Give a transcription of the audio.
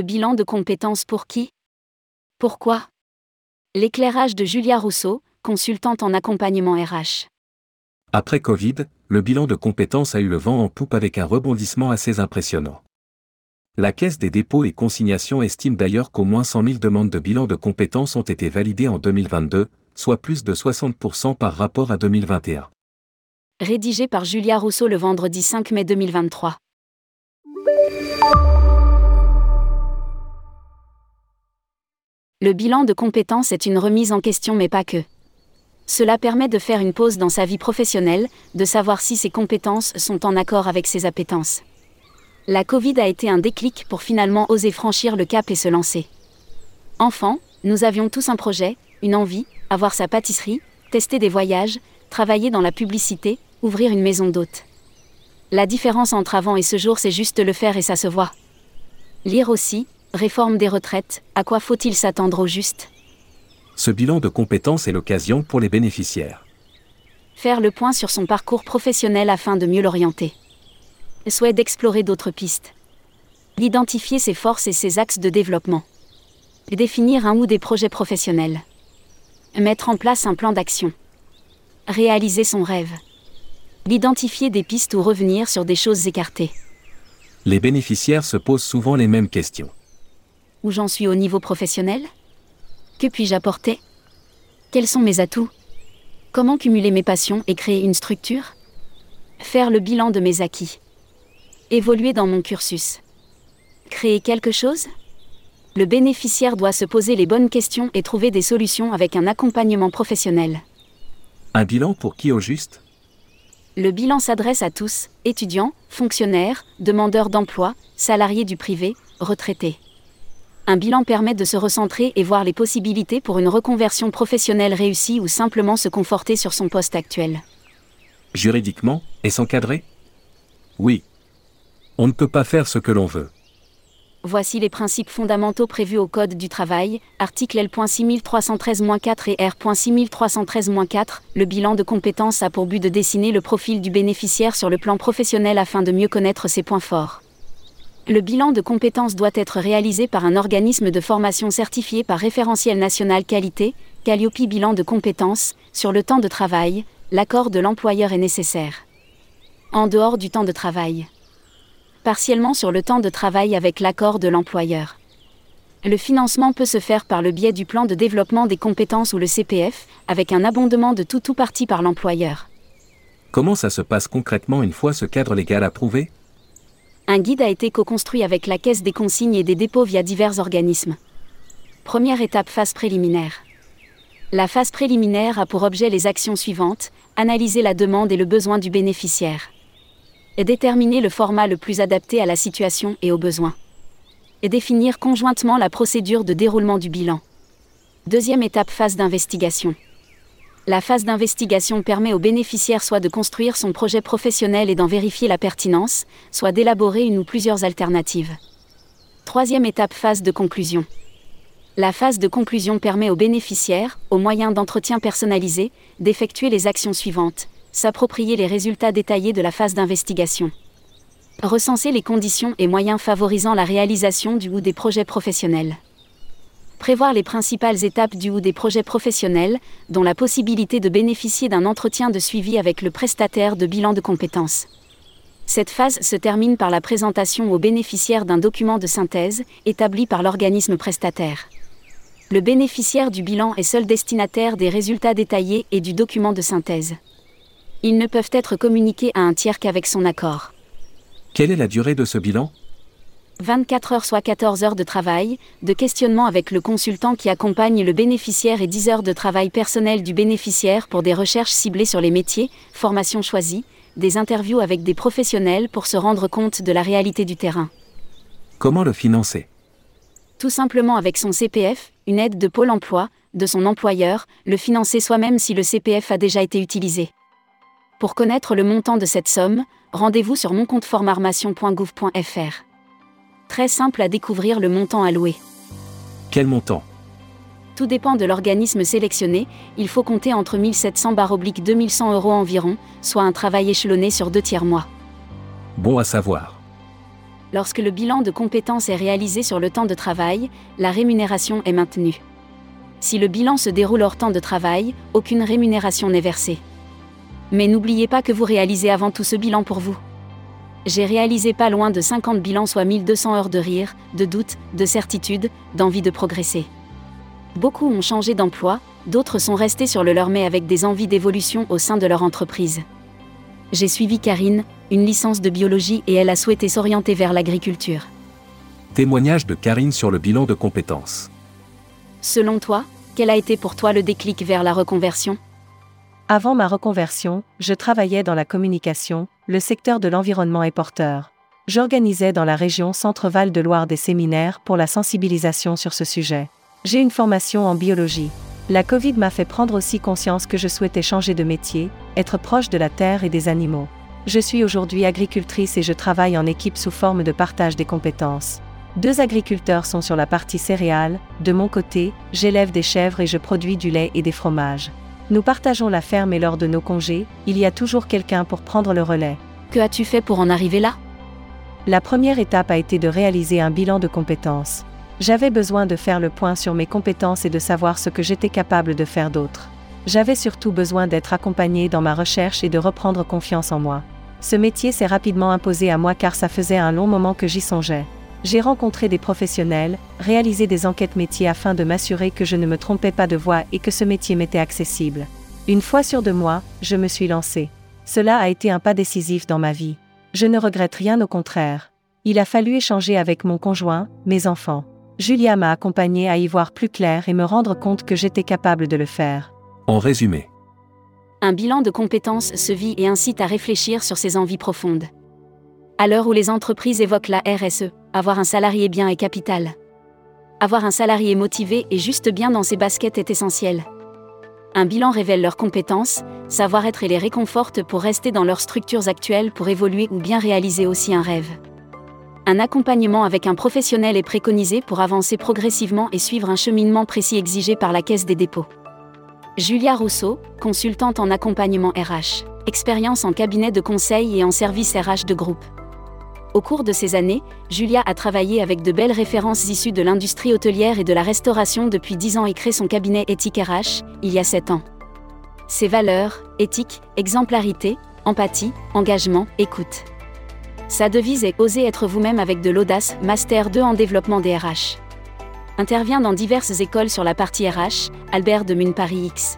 Le bilan de compétences pour qui? Pourquoi? L'éclairage de Julia Rousseau, consultante en accompagnement RH. Après Covid, le bilan de compétences a eu le vent en poupe avec un rebondissement assez impressionnant. La Caisse des dépôts et consignations estime d'ailleurs qu'au moins 100 000 demandes de bilan de compétences ont été validées en 2022, soit plus de 60% par rapport à 2021. Rédigé par Julia Rousseau le vendredi 5 mai 2023. Le bilan de compétences est une remise en question mais pas que. Cela permet de faire une pause dans sa vie professionnelle, de savoir si ses compétences sont en accord avec ses appétences. La Covid a été un déclic pour finalement oser franchir le cap et se lancer. Enfant, nous avions tous un projet, une envie, avoir sa pâtisserie, tester des voyages, travailler dans la publicité, ouvrir une maison d'hôte. La différence entre avant et ce jour, c'est juste le faire et ça se voit. Lire aussi, Réforme des retraites, à quoi faut-il s'attendre au juste? Ce bilan de compétences est l'occasion pour les bénéficiaires. Faire le point sur son parcours professionnel afin de mieux l'orienter. Souhait d'explorer d'autres pistes. D'identifier ses forces et ses axes de développement. Définir un ou des projets professionnels. Mettre en place un plan d'action. Réaliser son rêve. D'identifier des pistes ou revenir sur des choses écartées. Les bénéficiaires se posent souvent les mêmes questions où j'en suis au niveau professionnel Que puis-je apporter Quels sont mes atouts Comment cumuler mes passions et créer une structure Faire le bilan de mes acquis. Évoluer dans mon cursus. Créer quelque chose Le bénéficiaire doit se poser les bonnes questions et trouver des solutions avec un accompagnement professionnel. Un bilan pour qui au juste Le bilan s'adresse à tous, étudiants, fonctionnaires, demandeurs d'emploi, salariés du privé, retraités un bilan permet de se recentrer et voir les possibilités pour une reconversion professionnelle réussie ou simplement se conforter sur son poste actuel. Juridiquement, est-ce encadré Oui. On ne peut pas faire ce que l'on veut. Voici les principes fondamentaux prévus au Code du travail, article L.6313-4 et R.6313-4. Le bilan de compétences a pour but de dessiner le profil du bénéficiaire sur le plan professionnel afin de mieux connaître ses points forts. Le bilan de compétences doit être réalisé par un organisme de formation certifié par référentiel national qualité, Calliope bilan de compétences, sur le temps de travail, l'accord de l'employeur est nécessaire. En dehors du temps de travail. Partiellement sur le temps de travail avec l'accord de l'employeur. Le financement peut se faire par le biais du plan de développement des compétences ou le CPF, avec un abondement de tout ou partie par l'employeur. Comment ça se passe concrètement une fois ce cadre légal approuvé? Un guide a été co-construit avec la Caisse des consignes et des dépôts via divers organismes. Première étape phase préliminaire. La phase préliminaire a pour objet les actions suivantes, analyser la demande et le besoin du bénéficiaire. Et déterminer le format le plus adapté à la situation et aux besoins. Et définir conjointement la procédure de déroulement du bilan. Deuxième étape phase d'investigation. La phase d'investigation permet au bénéficiaire soit de construire son projet professionnel et d'en vérifier la pertinence, soit d'élaborer une ou plusieurs alternatives. Troisième étape phase de conclusion. La phase de conclusion permet au bénéficiaire, au moyen d'entretien personnalisé, d'effectuer les actions suivantes. S'approprier les résultats détaillés de la phase d'investigation. Recenser les conditions et moyens favorisant la réalisation du ou des projets professionnels prévoir les principales étapes du ou des projets professionnels, dont la possibilité de bénéficier d'un entretien de suivi avec le prestataire de bilan de compétences. Cette phase se termine par la présentation aux bénéficiaires d'un document de synthèse, établi par l'organisme prestataire. Le bénéficiaire du bilan est seul destinataire des résultats détaillés et du document de synthèse. Ils ne peuvent être communiqués à un tiers qu'avec son accord. Quelle est la durée de ce bilan? 24 heures soit 14 heures de travail, de questionnement avec le consultant qui accompagne le bénéficiaire et 10 heures de travail personnel du bénéficiaire pour des recherches ciblées sur les métiers, formations choisies, des interviews avec des professionnels pour se rendre compte de la réalité du terrain. Comment le financer? Tout simplement avec son CPF, une aide de Pôle Emploi, de son employeur, le financer soi-même si le CPF a déjà été utilisé. Pour connaître le montant de cette somme, rendez-vous sur moncompteformation.gouv.fr. Très simple à découvrir le montant alloué. Quel montant? Tout dépend de l'organisme sélectionné, il faut compter entre 1700 oblique 2100 euros environ, soit un travail échelonné sur deux tiers mois. Bon à savoir. Lorsque le bilan de compétences est réalisé sur le temps de travail, la rémunération est maintenue. Si le bilan se déroule hors temps de travail, aucune rémunération n'est versée. Mais n'oubliez pas que vous réalisez avant tout ce bilan pour vous. J'ai réalisé pas loin de 50 bilans, soit 1200 heures de rire, de doute, de certitude, d'envie de progresser. Beaucoup ont changé d'emploi, d'autres sont restés sur le leur mais avec des envies d'évolution au sein de leur entreprise. J'ai suivi Karine, une licence de biologie et elle a souhaité s'orienter vers l'agriculture. Témoignage de Karine sur le bilan de compétences. Selon toi, quel a été pour toi le déclic vers la reconversion? Avant ma reconversion, je travaillais dans la communication, le secteur de l'environnement est porteur. J'organisais dans la région Centre-Val de Loire des séminaires pour la sensibilisation sur ce sujet. J'ai une formation en biologie. La Covid m'a fait prendre aussi conscience que je souhaitais changer de métier, être proche de la terre et des animaux. Je suis aujourd'hui agricultrice et je travaille en équipe sous forme de partage des compétences. Deux agriculteurs sont sur la partie céréales, de mon côté, j'élève des chèvres et je produis du lait et des fromages. Nous partageons la ferme et lors de nos congés, il y a toujours quelqu'un pour prendre le relais. Que as-tu fait pour en arriver là? La première étape a été de réaliser un bilan de compétences. J'avais besoin de faire le point sur mes compétences et de savoir ce que j'étais capable de faire d'autre. J'avais surtout besoin d'être accompagné dans ma recherche et de reprendre confiance en moi. Ce métier s'est rapidement imposé à moi car ça faisait un long moment que j'y songeais. J'ai rencontré des professionnels, réalisé des enquêtes métiers afin de m'assurer que je ne me trompais pas de voie et que ce métier m'était accessible. Une fois sûr de moi, je me suis lancé. Cela a été un pas décisif dans ma vie. Je ne regrette rien au contraire. Il a fallu échanger avec mon conjoint, mes enfants. Julia m'a accompagné à y voir plus clair et me rendre compte que j'étais capable de le faire. En résumé, Un bilan de compétences se vit et incite à réfléchir sur ses envies profondes. À l'heure où les entreprises évoquent la RSE, avoir un salarié bien est capital. Avoir un salarié motivé et juste bien dans ses baskets est essentiel. Un bilan révèle leurs compétences, savoir-être et les réconforte pour rester dans leurs structures actuelles pour évoluer ou bien réaliser aussi un rêve. Un accompagnement avec un professionnel est préconisé pour avancer progressivement et suivre un cheminement précis exigé par la Caisse des dépôts. Julia Rousseau, consultante en accompagnement RH, expérience en cabinet de conseil et en service RH de groupe. Au cours de ces années, Julia a travaillé avec de belles références issues de l'industrie hôtelière et de la restauration depuis 10 ans et crée son cabinet Éthique RH, il y a 7 ans. Ses valeurs, éthique, exemplarité, empathie, engagement, écoute. Sa devise est Oser être vous-même avec de l'audace, Master 2 en développement des RH. Intervient dans diverses écoles sur la partie RH, Albert de Mune Paris X.